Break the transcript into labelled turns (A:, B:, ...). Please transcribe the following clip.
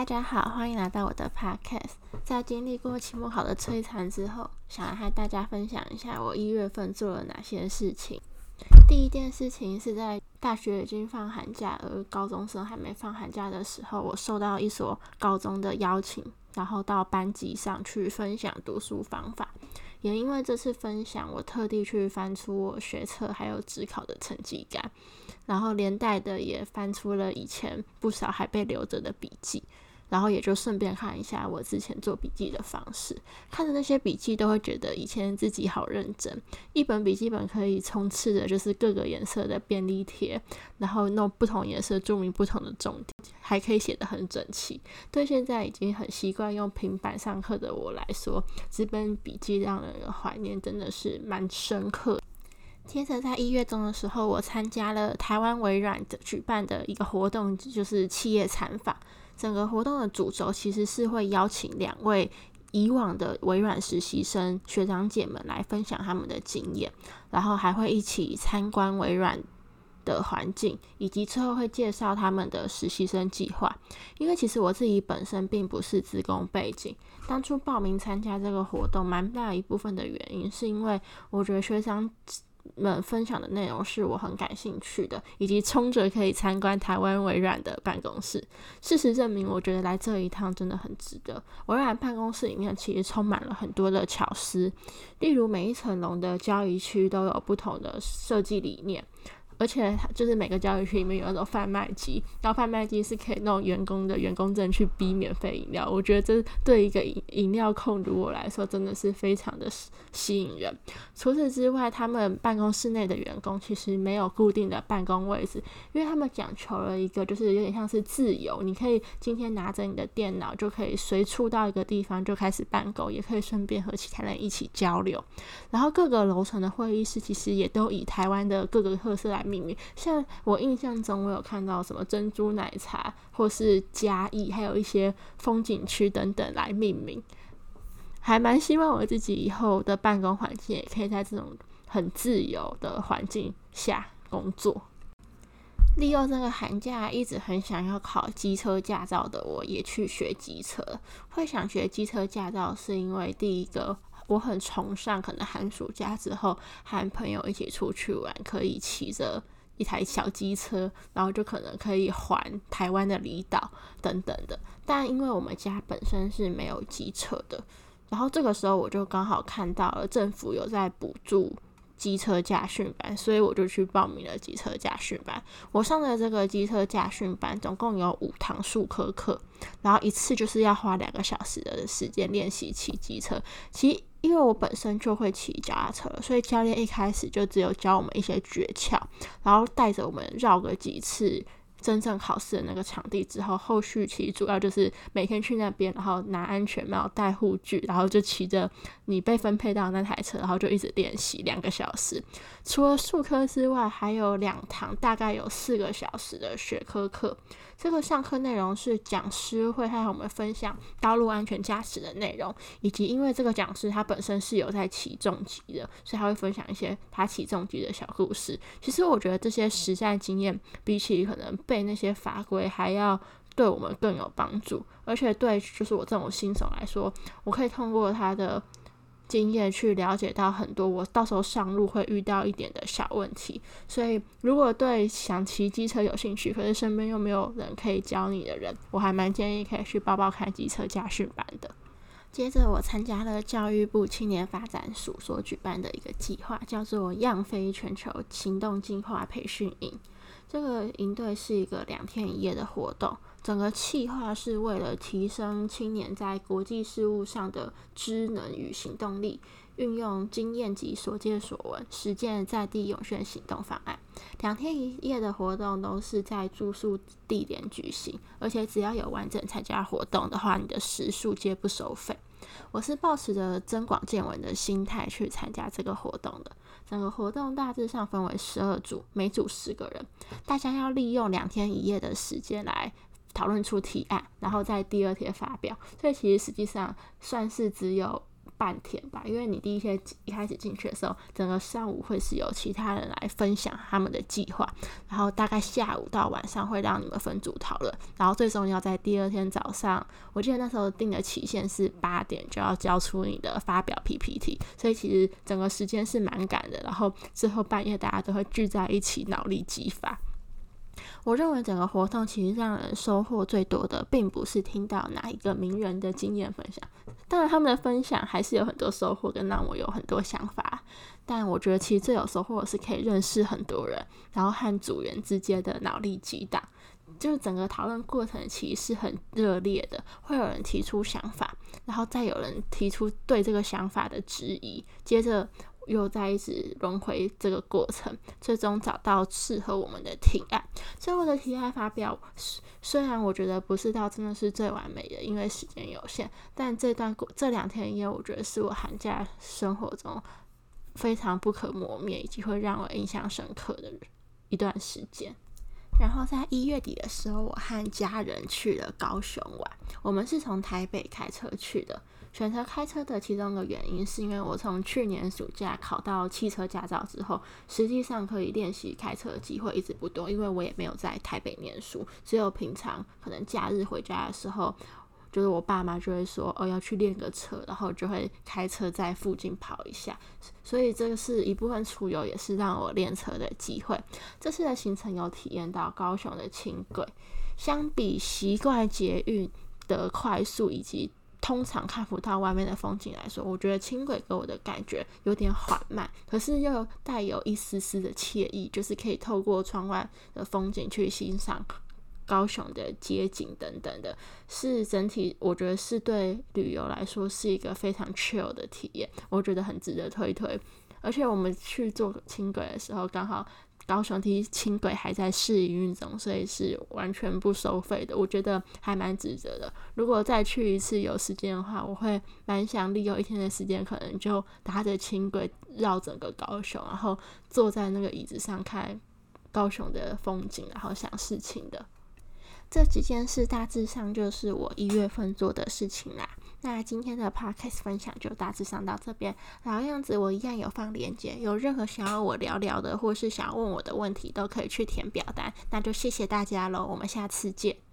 A: 大家好，欢迎来到我的 podcast。在经历过期末考的摧残之后，想来和大家分享一下我一月份做了哪些事情。第一件事情是在大学已经放寒假，而高中生还没放寒假的时候，我受到一所高中的邀请，然后到班级上去分享读书方法。也因为这次分享，我特地去翻出我学测还有职考的成绩单，然后连带的也翻出了以前不少还被留着的笔记。然后也就顺便看一下我之前做笔记的方式，看着那些笔记都会觉得以前自己好认真。一本笔记本可以充斥着就是各个颜色的便利贴，然后弄不同颜色注明不同的重点，还可以写得很整齐。对现在已经很习惯用平板上课的我来说，这本笔记让人怀念真的是蛮深刻。接着在一月中的时候，我参加了台湾微软的举办的一个活动，就是企业参访。整个活动的主轴其实是会邀请两位以往的微软实习生学长姐们来分享他们的经验，然后还会一起参观微软的环境，以及之后会介绍他们的实习生计划。因为其实我自己本身并不是职工背景，当初报名参加这个活动，蛮大一部分的原因是因为我觉得学长。们分享的内容是我很感兴趣的，以及冲着可以参观台湾微软的办公室。事实证明，我觉得来这一趟真的很值得。微软办公室里面其实充满了很多的巧思，例如每一层楼的交易区都有不同的设计理念。而且就是每个交易区里面有那种贩卖机，然后贩卖机是可以弄员工的员工证去逼免费饮料。我觉得这对一个饮饮料控如我来说真的是非常的吸引人。除此之外，他们办公室内的员工其实没有固定的办公位置，因为他们讲求了一个就是有点像是自由，你可以今天拿着你的电脑就可以随处到一个地方就开始办公，也可以顺便和其他人一起交流。然后各个楼层的会议室其实也都以台湾的各个特色来。命名像我印象中，我有看到什么珍珠奶茶，或是嘉义，还有一些风景区等等来命名，还蛮希望我自己以后的办公环境也可以在这种很自由的环境下工作。利用这个寒假，一直很想要考机车驾照的我，也去学机车。会想学机车驾照，是因为第一个。我很崇尚，可能寒暑假之后和朋友一起出去玩，可以骑着一台小机车，然后就可能可以环台湾的离岛等等的。但因为我们家本身是没有机车的，然后这个时候我就刚好看到了政府有在补助。机车驾训班，所以我就去报名了机车驾训班。我上的这个机车驾训班总共有五堂数科课，然后一次就是要花两个小时的时间练习骑机车。其实因为我本身就会骑脚踏车，所以教练一开始就只有教我们一些诀窍，然后带着我们绕个几次。真正考试的那个场地之后，后续其实主要就是每天去那边，然后拿安全帽、戴护具，然后就骑着你被分配到那台车，然后就一直练习两个小时。除了数科之外，还有两堂大概有四个小时的学科课。这个上课内容是讲师会和我们分享道路安全驾驶的内容，以及因为这个讲师他本身是有在骑重机的，所以他会分享一些他骑重机的小故事。其实我觉得这些实战经验比起可能背那些法规还要对我们更有帮助，而且对就是我这种新手来说，我可以通过他的。经验去了解到很多，我到时候上路会遇到一点的小问题，所以如果对想骑机车有兴趣，可是身边又没有人可以教你的人，我还蛮建议可以去报报看机车驾训班的。接着，我参加了教育部青年发展署所举办的一个计划，叫做“样飞全球行动计划培训营”。这个营队是一个两天一夜的活动。整个计划是为了提升青年在国际事务上的知能与行动力，运用经验及所见所闻，实践在地永续行动方案。两天一夜的活动都是在住宿地点举行，而且只要有完整参加活动的话，你的食宿皆不收费。我是抱持着增广见闻的心态去参加这个活动的。整个活动大致上分为十二组，每组十个人，大家要利用两天一夜的时间来。讨论出提案，然后在第二天发表，所以其实实际上算是只有半天吧，因为你第一天一开始进去的时候，整个上午会是由其他人来分享他们的计划，然后大概下午到晚上会让你们分组讨论，然后最终要在第二天早上，我记得那时候定的期限是八点就要交出你的发表 PPT，所以其实整个时间是蛮赶的，然后最后半夜大家都会聚在一起脑力激发。我认为整个活动其实让人收获最多的，并不是听到哪一个名人的经验分享，当然他们的分享还是有很多收获，跟让我有很多想法。但我觉得其实最有收获的是可以认识很多人，然后和组员之间的脑力激荡，就是整个讨论过程其实是很热烈的，会有人提出想法，然后再有人提出对这个想法的质疑，接着。又在一直轮回这个过程，最终找到适合我们的提案。最后的提案发表，虽然我觉得不是到真的是最完美的，因为时间有限，但这段过这两天，因为我觉得是我寒假生活中非常不可磨灭，以及会让我印象深刻的一段时间。然后在一月底的时候，我和家人去了高雄玩。我们是从台北开车去的。选择开车的其中一个原因，是因为我从去年暑假考到汽车驾照之后，实际上可以练习开车的机会一直不多，因为我也没有在台北念书，只有平常可能假日回家的时候，就是我爸妈就会说哦要去练个车，然后就会开车在附近跑一下，所以这个是一部分出游，也是让我练车的机会。这次的行程有体验到高雄的轻轨，相比习惯捷运的快速以及。通常看不到外面的风景来说，我觉得轻轨给我的感觉有点缓慢，可是又带有一丝丝的惬意，就是可以透过窗外的风景去欣赏高雄的街景等等的，是整体我觉得是对旅游来说是一个非常 chill 的体验，我觉得很值得推推。而且我们去坐轻轨的时候，刚好。高雄梯轻轨还在试营运中，所以是完全不收费的。我觉得还蛮值得的。如果再去一次有时间的话，我会蛮想利用一天的时间，可能就搭着轻轨绕整个高雄，然后坐在那个椅子上看高雄的风景，然后想事情的。这几件事大致上就是我一月份做的事情啦。那今天的 podcast 分享就大致上到这边，老样子我一样有放链接，有任何想要我聊聊的，或是想要问我的问题，都可以去填表单。那就谢谢大家喽，我们下次见。